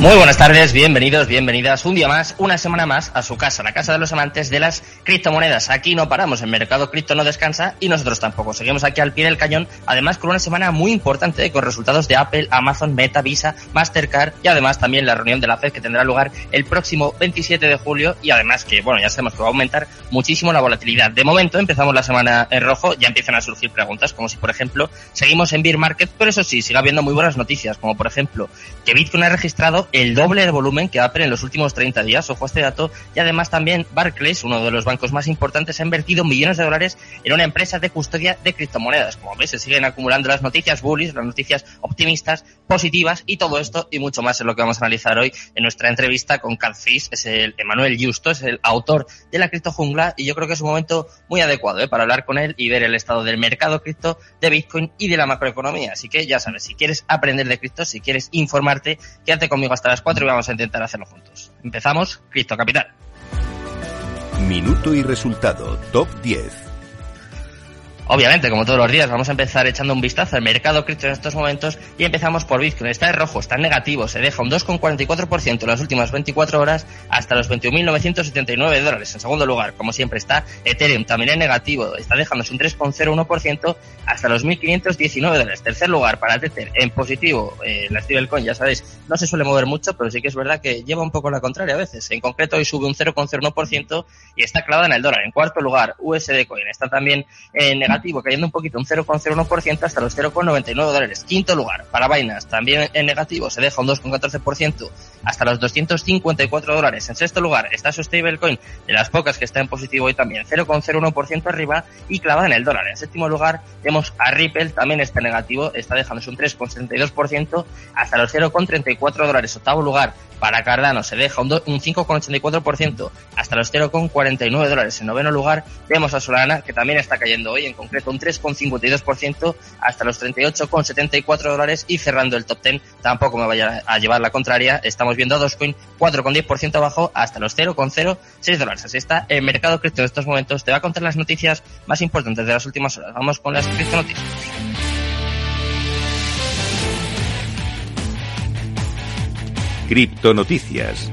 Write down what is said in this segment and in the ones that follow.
Muy buenas tardes, bienvenidos, bienvenidas un día más, una semana más a su casa, la casa de los amantes de las criptomonedas. Aquí no paramos, el mercado cripto no descansa y nosotros tampoco. Seguimos aquí al pie del cañón, además con una semana muy importante con resultados de Apple, Amazon, Meta, Visa, Mastercard y además también la reunión de la Fed que tendrá lugar el próximo 27 de julio y además que, bueno, ya sabemos que va a aumentar muchísimo la volatilidad. De momento empezamos la semana en rojo, ya empiezan a surgir preguntas como si, por ejemplo, seguimos en Bear Market, pero eso sí, sigue habiendo muy buenas noticias, como por ejemplo que Bitcoin ha registrado el doble de volumen que Apple en los últimos 30 días, ojo a este dato, y además también Barclays, uno de los bancos más importantes, ha invertido millones de dólares en una empresa de custodia de criptomonedas. Como ves, se siguen acumulando las noticias bullish, las noticias optimistas, positivas y todo esto y mucho más es lo que vamos a analizar hoy en nuestra entrevista con Fish, es el Emanuel Justo, es el autor de la cripto jungla y yo creo que es un momento muy adecuado ¿eh? para hablar con él y ver el estado del mercado cripto, de Bitcoin y de la macroeconomía. Así que ya sabes, si quieres aprender de cripto, si quieres informarte, quédate conmigo hasta las 4 y vamos a intentar hacerlo juntos. Empezamos, Cristo Capital. Minuto y resultado, top 10. Obviamente, como todos los días, vamos a empezar echando un vistazo al mercado cripto en estos momentos y empezamos por Bitcoin. Está en rojo, está en negativo, se deja un 2,44% en las últimas 24 horas hasta los 21.979 dólares. En segundo lugar, como siempre, está Ethereum, también en negativo, está dejándose un 3,01% hasta los 1.519 dólares. Tercer lugar para Tether, en positivo, eh, la stablecoin, ya sabéis, no se suele mover mucho, pero sí que es verdad que lleva un poco la contraria a veces. En concreto, hoy sube un 0,01% y está clavada en el dólar. En cuarto lugar, USD Coin, está también en negativo cayendo un poquito, un 0,01% hasta los 0,99 dólares. Quinto lugar, para Binance, también en negativo, se deja un 2,14% hasta los 254 dólares. En sexto lugar está su stablecoin, de las pocas que está en positivo hoy también, 0,01% arriba y clavada en el dólar. En séptimo lugar tenemos a Ripple, también está negativo, está dejándose un 3,72% hasta los 0,34 dólares. Octavo lugar para Cardano se deja un, 5,84% hasta los 0,49 dólares. En noveno lugar vemos a Solana, que también está cayendo hoy, en concreto un 3,52% hasta los 38,74 dólares. Y cerrando el top 10, tampoco me vaya a llevar la contraria, estamos viendo a Dogecoin 4,10% abajo hasta los 0,06 dólares. Así está el mercado cripto en estos momentos. Te va a contar las noticias más importantes de las últimas horas. Vamos con las cripto noticias. Criptonoticias.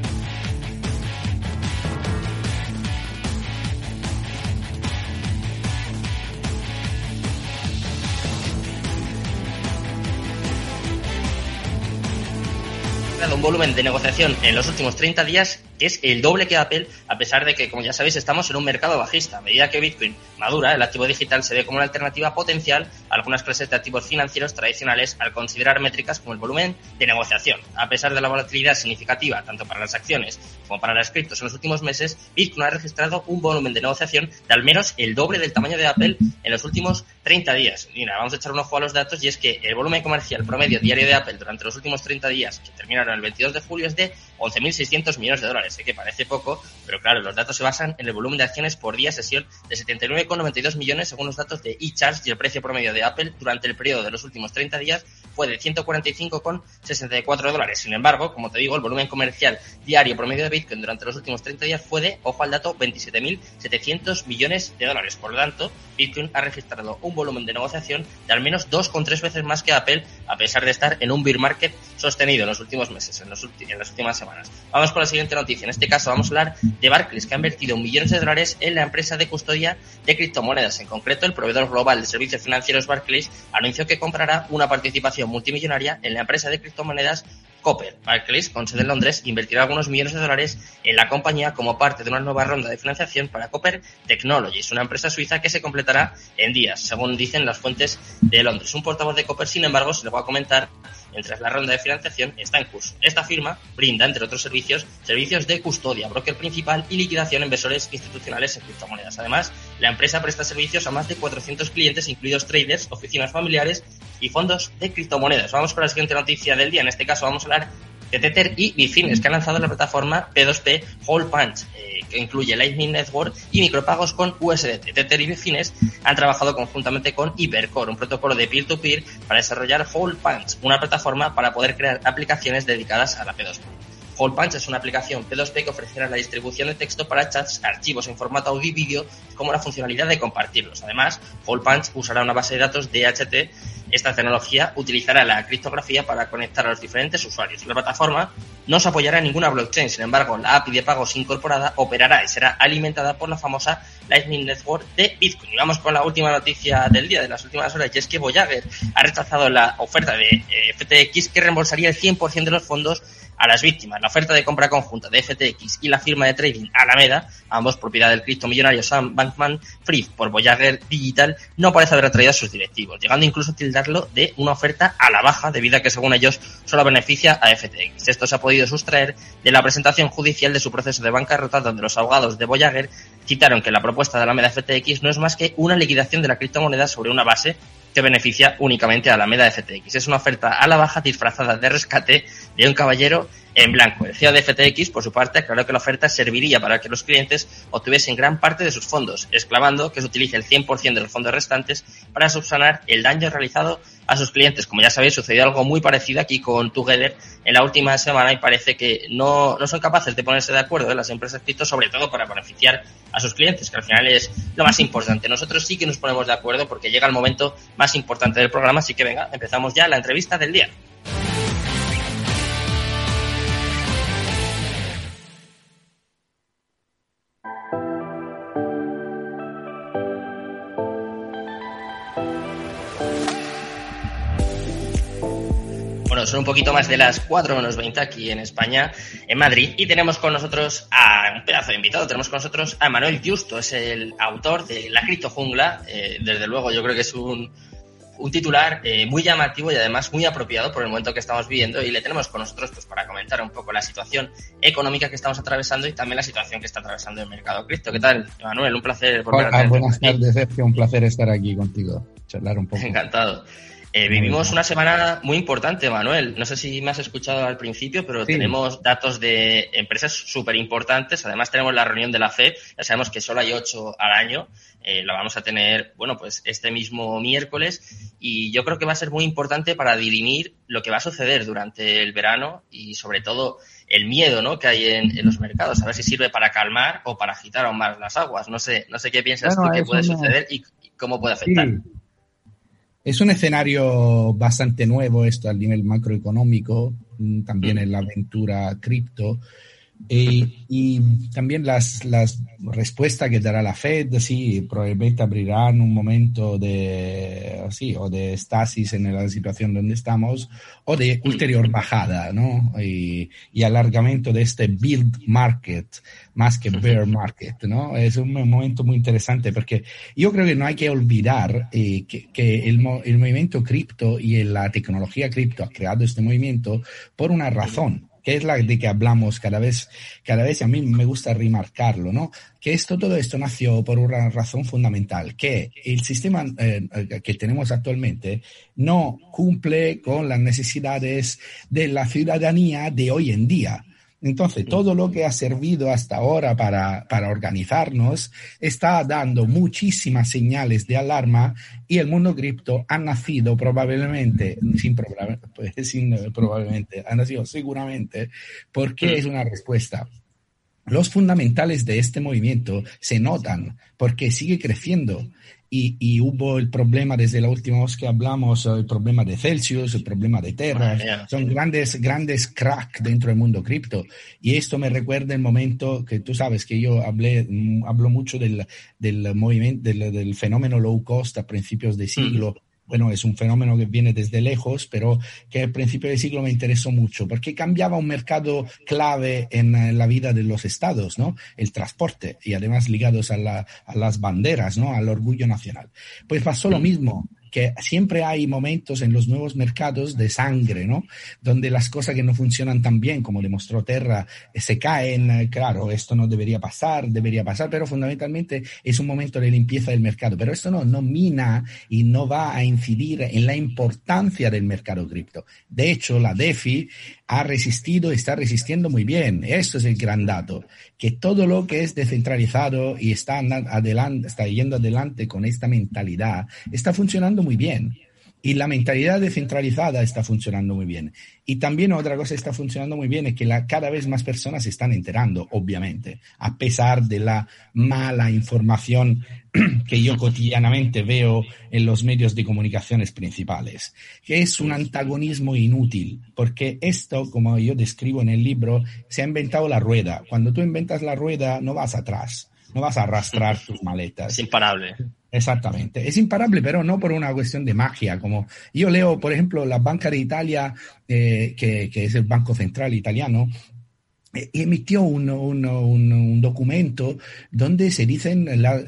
Un volumen de negociación en los últimos 30 días que es el doble que Apple, a pesar de que, como ya sabéis, estamos en un mercado bajista. A medida que Bitcoin madura, el activo digital se ve como una alternativa potencial a algunas clases de activos financieros tradicionales al considerar métricas como el volumen de negociación. A pesar de la volatilidad significativa, tanto para las acciones como para las criptos en los últimos meses, Bitcoin ha registrado un volumen de negociación de al menos el doble del tamaño de Apple en los últimos 30 días. Mira, vamos a echar un ojo a los datos y es que el volumen comercial promedio diario de Apple durante los últimos 30 días, que terminaron el 22 de julio, es de 11.600 millones de dólares. Sé que parece poco, pero claro, los datos se basan en el volumen de acciones por día sesión de 79,92 millones según los datos de eCharge y el precio promedio de Apple durante el periodo de los últimos 30 días fue de 145,64 dólares. Sin embargo, como te digo, el volumen comercial diario promedio de Bitcoin durante los últimos 30 días fue de, ojo al dato, 27.700 millones de dólares. Por lo tanto, Bitcoin ha registrado un volumen de negociación de al menos 2,3 veces más que Apple, a pesar de estar en un bear market sostenido en los últimos meses, en, los en las últimas semanas. Vamos con la siguiente noticia. En este caso vamos a hablar de Barclays, que ha invertido millones de dólares en la empresa de custodia de criptomonedas. En concreto, el proveedor global de servicios financieros Barclays anunció que comprará una participación multimillonaria en la empresa de criptomonedas Copper. Barclays, con sede en Londres, invertirá algunos millones de dólares en la compañía como parte de una nueva ronda de financiación para Copper Technologies, una empresa suiza que se completará en días, según dicen las fuentes de Londres. Un portavoz de Copper, sin embargo, se le va a comentar mientras la ronda de financiación está en curso. Esta firma brinda, entre otros servicios, servicios de custodia, broker principal y liquidación a inversores institucionales en criptomonedas. Además, la empresa presta servicios a más de 400 clientes, incluidos traders, oficinas familiares y fondos de criptomonedas. Vamos con la siguiente noticia del día. En este caso vamos a hablar de Tether y Bitfinex, que han lanzado la plataforma P2P Whole Punch, eh, que incluye Lightning Network y micropagos con USDT. Tether y Bitfinex han trabajado conjuntamente con Hypercore, un protocolo de peer-to-peer para desarrollar Whole Punch, una plataforma para poder crear aplicaciones dedicadas a la P2P. Whole Punch es una aplicación P2P que ofrecerá la distribución de texto para chats, archivos en formato audio y vídeo, como la funcionalidad de compartirlos. Además, Whole Punch usará una base de datos DHT esta tecnología utilizará la criptografía para conectar a los diferentes usuarios. La plataforma no se apoyará en ninguna blockchain, sin embargo, la API de pagos incorporada operará y será alimentada por la famosa Lightning Network de Bitcoin. Y vamos con la última noticia del día, de las últimas horas, y es que Voyager ha rechazado la oferta de eh, FTX que reembolsaría el 100% de los fondos a las víctimas. La oferta de compra conjunta de FTX y la firma de trading Alameda, ambos propiedad del criptomillonario Sam Bankman Fried por Voyager Digital, no parece haber atraído a sus directivos, llegando incluso a tildarlo de una oferta a la baja, debido a que según ellos solo beneficia a FTX. Esto se ha podido sustraer de la presentación judicial de su proceso de bancarrota, donde los abogados de Voyager citaron que la propuesta de Alameda FTX no es más que una liquidación de la criptomoneda sobre una base que beneficia únicamente a Alameda FTX. Es una oferta a la baja disfrazada de rescate de un caballero en blanco. El CEO de FTX, por su parte, aclaró que la oferta serviría para que los clientes obtuviesen gran parte de sus fondos, exclamando que se utilice el 100% de los fondos restantes para subsanar el daño realizado a sus clientes. Como ya sabéis, sucedió algo muy parecido aquí con Together en la última semana y parece que no, no son capaces de ponerse de acuerdo las empresas cripto, sobre todo para beneficiar a sus clientes, que al final es lo más importante. Nosotros sí que nos ponemos de acuerdo porque llega el momento más importante del programa, así que venga, empezamos ya la entrevista del día. Son un poquito más de las 4 menos 20 aquí en España, en Madrid, y tenemos con nosotros a un pedazo de invitado, tenemos con nosotros a Manuel Justo, es el autor de La Cripto Jungla, eh, desde luego yo creo que es un, un titular eh, muy llamativo y además muy apropiado por el momento que estamos viviendo y le tenemos con nosotros pues para comentar un poco la situación económica que estamos atravesando y también la situación que está atravesando el mercado cripto. ¿Qué tal, Manuel? Un placer. Hola, buenas tardes, Sergio. Un placer estar aquí contigo, charlar un poco. Encantado. Eh, vivimos una semana muy importante, Manuel. No sé si me has escuchado al principio, pero tenemos datos de empresas súper importantes. Además, tenemos la reunión de la FED. Ya sabemos que solo hay ocho al año. Eh, la vamos a tener, bueno, pues este mismo miércoles. Y yo creo que va a ser muy importante para dirimir lo que va a suceder durante el verano y, sobre todo, el miedo ¿no? que hay en, los mercados. A ver si sirve para calmar o para agitar aún más las aguas. No sé, no sé qué piensas tú que puede suceder y, cómo puede afectar. Es un escenario bastante nuevo esto al nivel macroeconómico, mm, también en la aventura cripto. Eh, y también las, las respuestas que dará la Fed, sí, probablemente abrirán un momento de, sí, o de estasis en la situación donde estamos, o de ulterior bajada, ¿no? Y, y alargamiento de este build market, más que bear market, ¿no? Es un momento muy interesante porque yo creo que no hay que olvidar eh, que, que el, el movimiento cripto y la tecnología cripto ha creado este movimiento por una razón que es la de que hablamos cada vez, cada vez, a mí me gusta remarcarlo, ¿no? Que esto, todo esto nació por una razón fundamental, que el sistema eh, que tenemos actualmente no cumple con las necesidades de la ciudadanía de hoy en día. Entonces, todo lo que ha servido hasta ahora para, para, organizarnos está dando muchísimas señales de alarma y el mundo cripto ha nacido probablemente, sin, pues, sin probablemente, ha nacido seguramente porque es una respuesta. Los fundamentales de este movimiento se notan porque sigue creciendo y, hubo el problema desde la última vez que hablamos, el problema de Celsius, el problema de Terra, son grandes, grandes crack dentro del mundo cripto. Y esto me recuerda el momento que tú sabes que yo hablé, mm, hablo mucho del, del movimiento, del, del, fenómeno low cost a principios de siglo bueno, es un fenómeno que viene desde lejos, pero que al principio del siglo me interesó mucho, porque cambiaba un mercado clave en la vida de los estados, ¿no? El transporte, y además ligados a, las banderas, ¿no? Al orgullo nacional. Pues pasó lo mismo que siempre hay momentos en los nuevos mercados de sangre, ¿no? Donde las cosas que no funcionan tan bien, como demostró Terra, eh, se caen, eh, claro, esto no debería pasar, debería pasar, pero fundamentalmente es un momento de limpieza del mercado. Pero esto no, no mina y no va a incidir en la importancia del mercado cripto. De hecho, la DeFi ha resistido y está resistiendo muy bien. Esto es el gran dato, que todo lo que es descentralizado y está, adelante, está yendo adelante con esta mentalidad, está funcionando muy bien. Y la mentalidad descentralizada está funcionando muy bien. Y también otra cosa está funcionando muy bien es que cada vez más personas se están enterando, obviamente, a pesar de la mala información que yo cotidianamente veo en los medios de comunicaciones principales, que es un antagonismo inútil, porque esto, como yo describo en el libro, se ha inventado la rueda. Cuando tú inventas la rueda, no vas atrás, no vas a arrastrar tus maletas. Es imparable. Exactamente. Es imparable, pero no por una cuestión de magia. Como yo leo, por ejemplo, la Banca de Italia, eh, que, que, es el Banco Central italiano, eh, emitió un, un, un, un, documento donde se dicen la,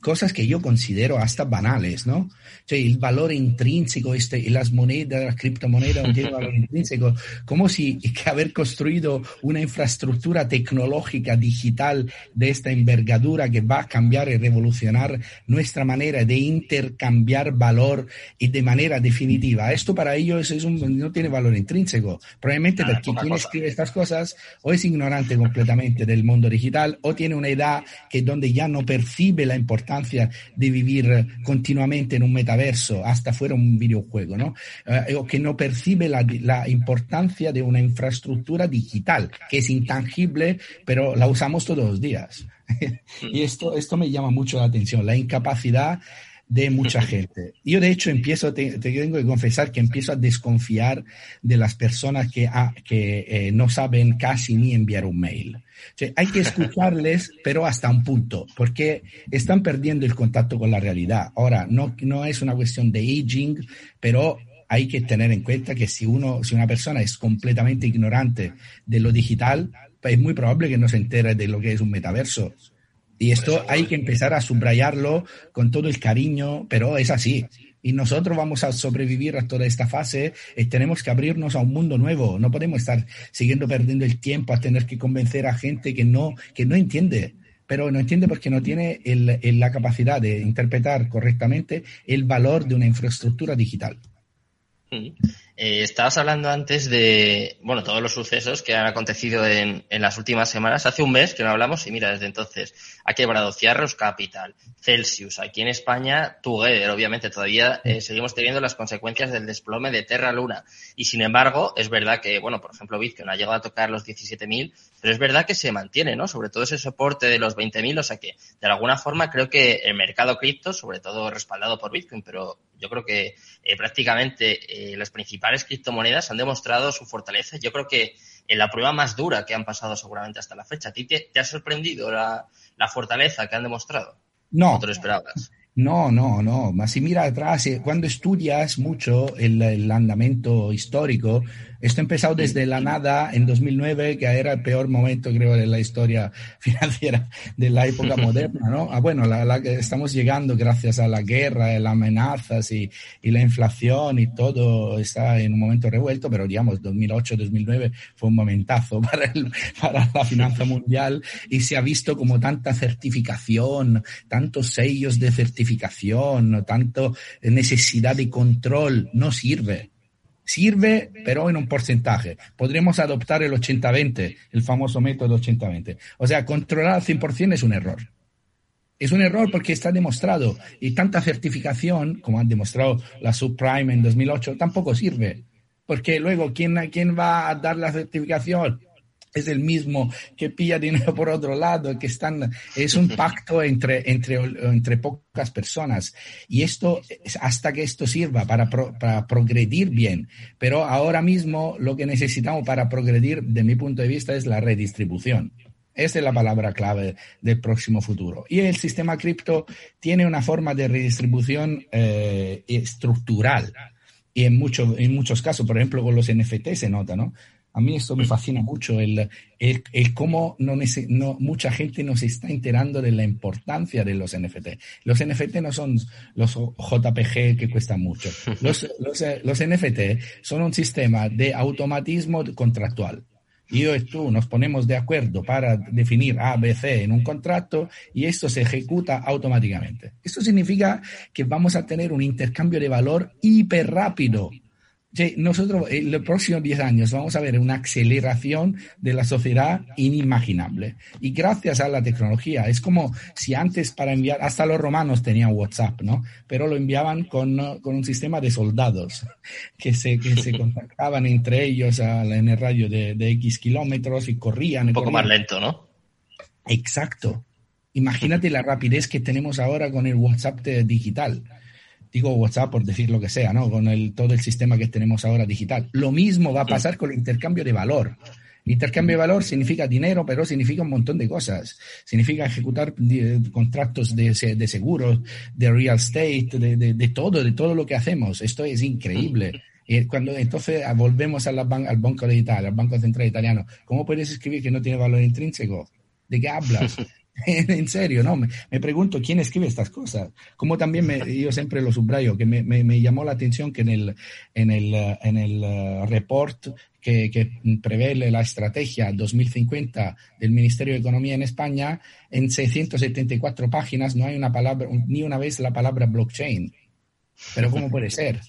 cosas que yo considero hasta banales, ¿no? Cioè, el valor intrínseco, este, y las monedas, las criptomonedas no tienen valor intrínseco, como si que haber construido una infraestructura tecnológica digital de esta envergadura que va a cambiar y revolucionar nuestra manera de intercambiar valor y de manera definitiva. Esto para ellos es un, no tiene valor intrínseco. Probablemente Nada, porque quien cosa. escribe estas cosas o es ignorante completamente del mundo digital o tiene una edad que donde ya no percibe la importancia de vivir continuamente en un metaverso, hasta fuera un videojuego, ¿no? Eh, o que no percibe la, la, importancia de una infraestructura digital, que es intangible, pero la usamos todos los días. y esto, esto me llama mucho la atención, la incapacidad de mucha gente. Yo de hecho empiezo, te, te, tengo que confesar que empiezo a desconfiar de las personas que, ah, que eh, no saben casi ni enviar un mail. O sea, hay que escucharles, pero hasta un punto, porque están perdiendo el contacto con la realidad. Ahora, no, no es una cuestión de aging, pero hay que tener en cuenta que si uno, si una persona es completamente ignorante de lo digital, es muy probable que no se entere de lo que es un metaverso y esto hay que empezar a subrayarlo con todo el cariño, pero es así. Y nosotros vamos a sobrevivir a toda esta fase y tenemos que abrirnos a un mundo nuevo. No podemos estar siguiendo perdiendo el tiempo a tener que convencer a gente que no, que no entiende pero no entiende porque no tiene el, el, la capacidad de interpretar correctamente el valor de una infraestructura digital. Eh, estabas hablando antes de, bueno, todos los sucesos que han acontecido en, en, las últimas semanas. Hace un mes que no hablamos y mira, desde entonces ha quebrado Ciarros Capital, Celsius, aquí en España, Together, obviamente todavía eh, seguimos teniendo las consecuencias del desplome de Terra Luna. Y sin embargo, es verdad que, bueno, por ejemplo, Bitcoin ha llegado a tocar los 17.000, pero es verdad que se mantiene, ¿no? Sobre todo ese soporte de los 20.000, o sea que de alguna forma creo que el mercado cripto, sobre todo respaldado por Bitcoin, pero yo creo que eh, prácticamente eh, las principales criptomonedas han demostrado su fortaleza. Yo creo que en la prueba más dura que han pasado seguramente hasta la fecha. ¿A ti te, te ha sorprendido la, la, fortaleza que han demostrado? No. ¿O te lo esperabas? No, no, no. Mas si mira atrás, eh, cuando estudias mucho el, el andamento histórico, esto ha empezado desde la nada en 2009, que era el peor momento, creo, de la historia financiera de la época moderna, ¿no? Ah, bueno, la, la, estamos llegando gracias a la guerra, las amenazas y, y, la inflación y todo está en un momento revuelto, pero digamos, 2008-2009 fue un momentazo para, el, para la finanza mundial y se ha visto como tanta certificación, tantos sellos de certificación, tanto necesidad de control, no sirve sirve, pero en un porcentaje. Podremos adoptar el 80-20, el famoso método 80-20. O sea, controlar al 100% es un error. Es un error porque está demostrado y tanta certificación, como han demostrado la subprime en 2008, tampoco sirve. Porque luego, ¿quién, quién va a dar la certificación? Es el mismo que pilla dinero por otro lado, que están, es un pacto entre, entre, entre pocas personas. Y esto, hasta que esto sirva para, pro, para progredir bien. Pero ahora mismo lo que necesitamos para progredir, de mi punto de vista, es la redistribución. Esa es la palabra clave del próximo futuro. Y el sistema cripto tiene una forma de redistribución eh, estructural. Y en, mucho, en muchos casos, por ejemplo, con los NFT se nota, ¿no? A mí esto me fascina mucho, el, el, el cómo no, no, mucha gente no se está enterando de la importancia de los NFT. Los NFT no son los JPG que cuestan mucho. Los, los, los NFT son un sistema de automatismo contractual. Yo y tú nos ponemos de acuerdo para definir A, B, C en un contrato y esto se ejecuta automáticamente. Esto significa que vamos a tener un intercambio de valor hiper rápido nosotros en los próximos 10 años vamos a ver una aceleración de la sociedad inimaginable. Y gracias a la tecnología, es como si antes para enviar, hasta los romanos tenían WhatsApp, ¿no? Pero lo enviaban con, con un sistema de soldados que se, que se contactaban entre ellos en el radio de, de, X kilómetros y corrían. Un poco más lento, ¿no? Exacto. Imagínate la rapidez que tenemos ahora con el WhatsApp digital digo WhatsApp por decir lo que sea, ¿no? Con el, todo el sistema que tenemos ahora digital. Lo mismo va a pasar con el intercambio de valor. intercambio de valor significa dinero, pero significa un montón de cosas. Significa ejecutar contratos de, de seguros, de real estate, de, de, todo, de todo lo que hacemos. Esto es increíble. Cuando entonces volvemos a la al Banco de al Banco Central Italiano, ¿cómo puedes escribir que no tiene valor intrínseco? ¿De qué hablas? en serio, ¿no? Me, pregunto quién escribe estas cosas. Como también me, yo siempre lo subrayo, que me, me, llamó la atención que en el, en el, en el uh, report que, que, prevé la estrategia 2050 del Ministerio de Economía en España, en 674 páginas no hay una palabra, ni una vez la palabra blockchain. Pero ¿cómo puede ser?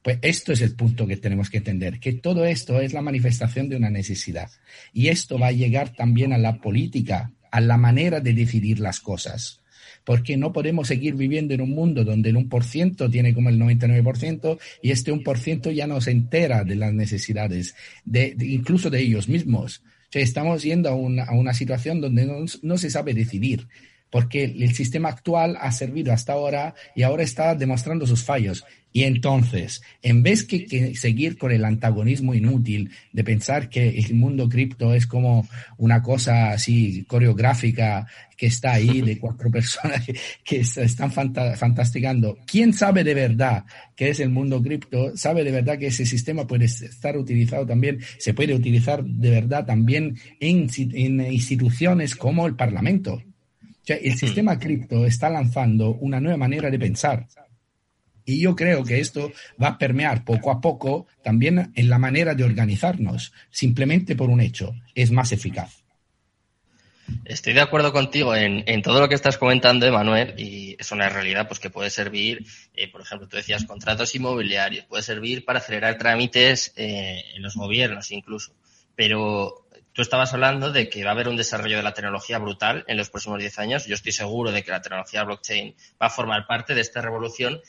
Pues esto es el punto que tenemos que entender, que todo esto es la manifestación de una necesidad. Y esto va a llegar también a la política a la manera de decidir las cosas. Porque no podemos seguir viviendo en un mundo donde el 1% tiene como el 99% y este 1% ya no se entera de las necesidades, de, incluso de ellos mismos. estamos yendo a una, a una situación donde no, no se sabe decidir porque el sistema actual ha servido hasta ahora y ahora está demostrando sus fallos. Y entonces, en vez que, seguir con el antagonismo inútil de pensar que el mundo cripto es como una cosa así coreográfica que está ahí de cuatro personas que, están fantasticando, ¿quién sabe de verdad qué es el mundo cripto? Sabe de verdad que ese sistema puede estar utilizado también, se puede utilizar de verdad también en, en instituciones como el Parlamento. O sea, el sistema cripto está lanzando una nueva manera de pensar y yo creo que esto va a permear poco a poco también en la manera de organizarnos, simplemente por un hecho, es más eficaz. Estoy de acuerdo contigo en, todo lo que estás comentando, Emanuel, y es una realidad pues que puede servir, eh, por ejemplo, tú decías contratos inmobiliarios, puede servir para acelerar trámites eh, en los gobiernos incluso. Pero tú estabas hablando de que va a haber un desarrollo de la tecnología brutal en los próximos 10 años. Yo estoy seguro de que la tecnología blockchain va a formar parte de esta revolución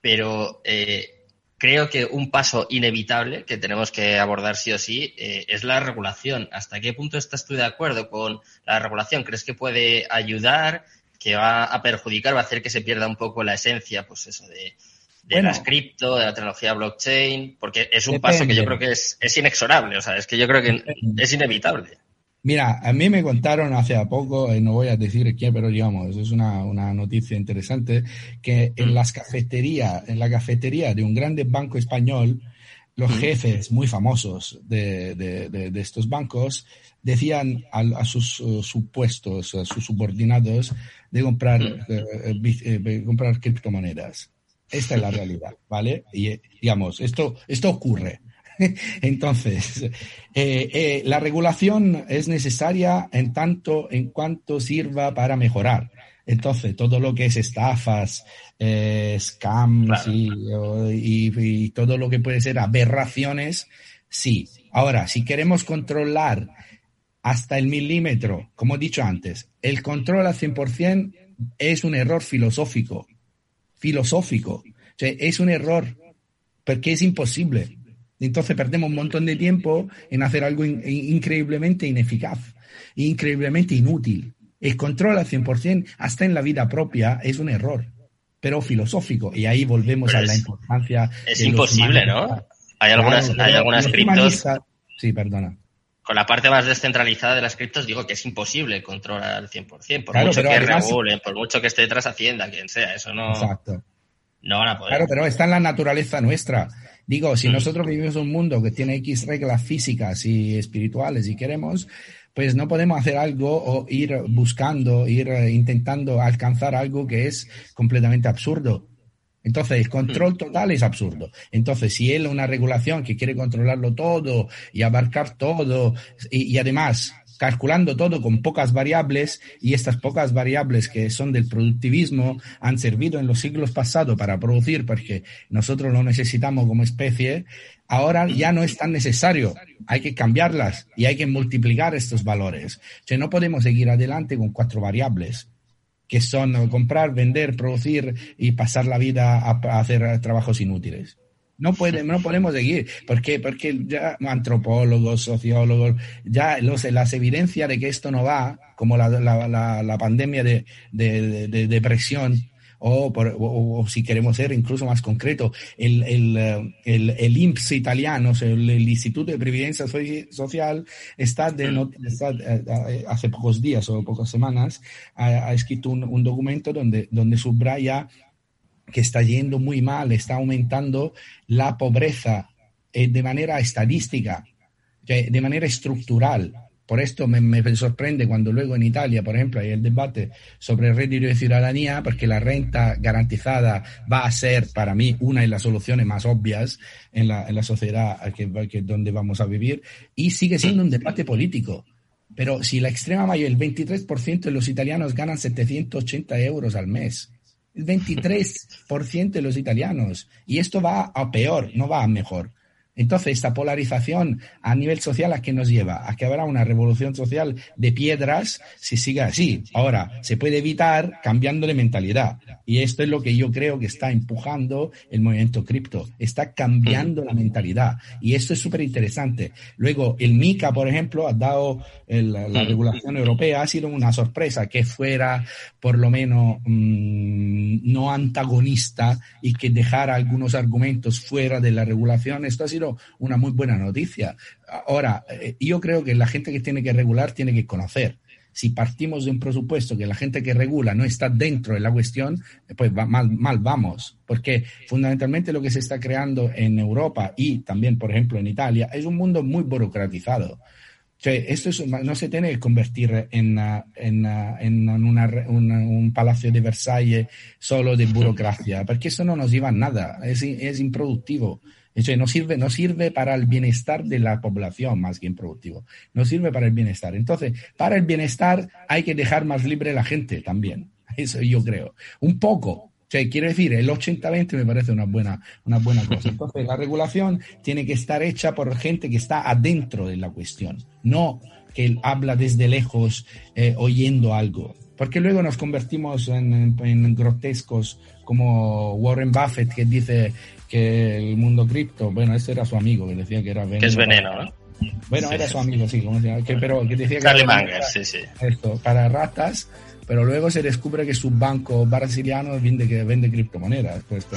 pero eh, creo que un paso inevitable que tenemos que abordar sí o sí eh, es la regulación. ¿Hasta qué punto estás tú de acuerdo con la regulación? ¿Crees que puede ayudar, que va a perjudicar, va a hacer que se pierda un poco la esencia, pues eso, de, de las cripto, de la tecnología blockchain? Porque es un paso que yo creo que es, es inexorable, o sea, es que yo creo que es inevitable. Mira, a mí me contaron hace poco, eh, no voy a decir quién, pero digamos, es una, una noticia interesante, que en mm. las cafeterías, en la cafetería de un grande banco español, los mm. jefes muy famosos de, de, de, estos bancos decían a, sus uh, supuestos, a sus subordinados, de comprar, mm. eh, eh, comprar criptomonedas. Esta es la realidad, ¿vale? Y digamos, esto, esto ocurre. Entonces, eh, eh, la regulación es necesaria en tanto en cuanto sirva para mejorar. Entonces, todo lo que es estafas, eh, scams y, todo lo que puede ser aberraciones, sí. Ahora, si queremos controlar hasta el milímetro, como he dicho antes, el control al 100% es un error filosófico. Filosófico. es un error porque es imposible. Entonces perdemos un montón de tiempo en hacer algo increíblemente ineficaz, increíblemente inútil. El control al 100%, hasta en la vida propia, es un error, pero filosófico. Y ahí volvemos a la importancia. Es imposible, ¿no? Hay algunas, hay algunas criptos. Sí, perdona. Con la parte más descentralizada de las criptos digo que es imposible controlar al 100%, por mucho que regulen, por mucho que esté detrás Hacienda, quien sea, eso no, Exacto. no van a poder. Claro, pero está en la naturaleza nuestra Digo, si nosotros vivimos un mundo que tiene X reglas físicas y espirituales y queremos, pues no podemos hacer algo o ir buscando, ir eh, intentando alcanzar algo que es completamente absurdo. Entonces, el control total es absurdo. Entonces, si él una regulación que quiere controlarlo todo y abarcar todo, y, y además calculando todo con pocas variables y estas pocas variables que son del productivismo han servido en los siglos pasados para producir porque nosotros lo necesitamos como especie, ahora ya no es tan necesario. Hay que cambiarlas y hay que multiplicar estos valores. O sea, no podemos seguir adelante con cuatro variables que son comprar, vender, producir y pasar la vida a, hacer trabajos inútiles. No, puede, no podemos seguir. ¿Por qué? Porque ya antropólogos, sociólogos, ya los, las evidencias de que esto no va, como la, la, la, pandemia de, de, de, depresión, o, por, o, si queremos ser incluso más concreto, el, el, el, el INPS italiano, el, el, Instituto de Previdencia Social, está, de, está eh, eh, hace pocos días o pocas semanas, ha, ha escrito un, un, documento donde, donde subraya que está yendo muy mal, está aumentando la pobreza eh, de manera estadística, de manera estructural. Por esto me, sorprende cuando luego en Italia, por ejemplo, hay el debate sobre el rédito de ciudadanía, porque la renta garantizada va a ser para mí una de las soluciones más obvias en la, sociedad donde vamos a vivir, y sigue siendo un debate político. Pero si la extrema mayoría, el 23% de los italianos ganan 780 euros al mes, el 23% de los italianos. Y esto va a peor, no va a mejor. Entonces, esta polarización a nivel social a qué nos lleva? A que habrá una revolución social de piedras si sigue así. Ahora, se puede evitar cambiando de mentalidad. Y esto es lo que yo creo que está empujando el movimiento cripto. Está cambiando la mentalidad. Y esto es súper interesante. Luego, el MICA, por ejemplo, ha dado el, la regulación europea, ha sido una sorpresa que fuera por lo menos mmm, no antagonista y que dejara algunos argumentos fuera de la regulación. Esto ha sido una muy buena noticia. Ahora, eh, yo creo que la gente que tiene que regular tiene que conocer. Si partimos de un presupuesto que la gente que regula no está dentro de la cuestión, pues va, mal, mal vamos. Porque fundamentalmente lo que se está creando en Europa y también, por ejemplo, en Italia, es un mundo muy burocratizado. O sea, esto es, no se tiene que convertir en, en, en una, una, un palacio de Versalles solo de burocracia, porque eso no nos lleva a nada, es, es improductivo no sirve, no sirve para el bienestar de la población más que improductivo. No sirve para el bienestar. Entonces, para el bienestar hay que dejar más libre la gente también. Eso yo creo. Un poco. O sea, quiero decir, el 80-20 me parece una buena, una buena cosa. Entonces, la regulación tiene que estar hecha por gente que está adentro de la cuestión, no que habla desde lejos eh, oyendo algo. Porque luego nos convertimos en, en, en grotescos como Warren Buffett que dice que el mundo cripto, bueno, ese era su amigo, que decía que era veneno. Que es veneno, ¿no? Bueno, sí, era su amigo, sí, como decía, que, pero que decía que era sí, sí. Esto, para ratas, pero luego se descubre que su banco brasiliano vende, que vende criptomonedas, pues.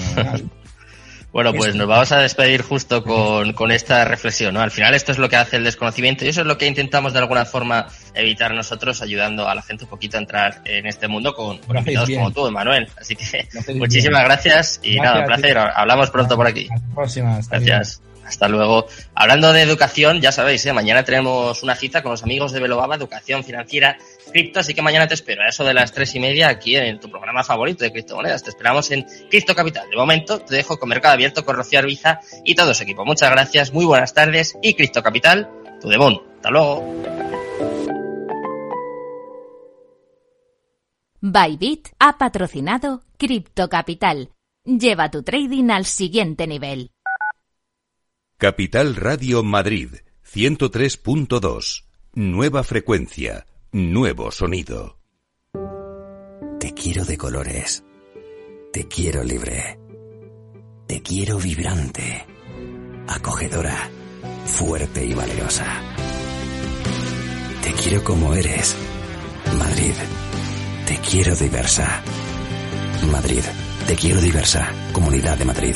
Bueno, pues nos vamos a despedir justo con, con, esta reflexión, ¿no? Al final esto es lo que hace el desconocimiento y eso es lo que intentamos de alguna forma evitar nosotros ayudando a la gente un poquito a entrar en este mundo con, con invitados bien. como tú, Emanuel. Así que muchísimas bien. gracias y gracias, nada, un placer. Hablamos pronto por aquí. Hasta la próxima. Hasta gracias. Bien. Hasta luego. Hablando de educación, ya sabéis, ¿eh? mañana tenemos una cita con los amigos de Belobaba, Educación Financiera Cripto, así que mañana te espero a eso de las tres y media aquí en tu programa favorito de criptomonedas. Te esperamos en Cripto Capital. De momento te dejo con Mercado Abierto con Rocío Arbiza y todo su equipo. Muchas gracias, muy buenas tardes y Cripto Capital, tu demon. Hasta luego. Bybit ha patrocinado Cripto Capital. Lleva tu trading al siguiente nivel. Capital Radio Madrid 103.2. Nueva frecuencia, nuevo sonido. Te quiero de colores. Te quiero libre. Te quiero vibrante, acogedora, fuerte y valiosa. Te quiero como eres. Madrid. Te quiero diversa. Madrid. Te quiero diversa. Comunidad de Madrid.